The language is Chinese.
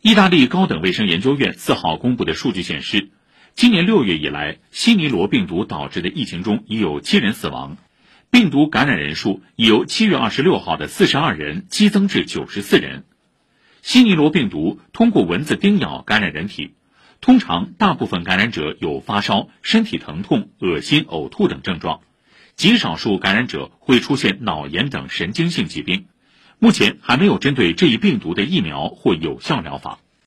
意大利高等卫生研究院四号公布的数据显示，今年六月以来，西尼罗病毒导致的疫情中已有七人死亡，病毒感染人数已由七月二十六号的四十二人激增至九十四人。西尼罗病毒通过蚊子叮咬感染人体，通常大部分感染者有发烧、身体疼痛、恶心、呕吐等症状，极少数感染者会出现脑炎等神经性疾病。目前还没有针对这一病毒的疫苗或有效疗法。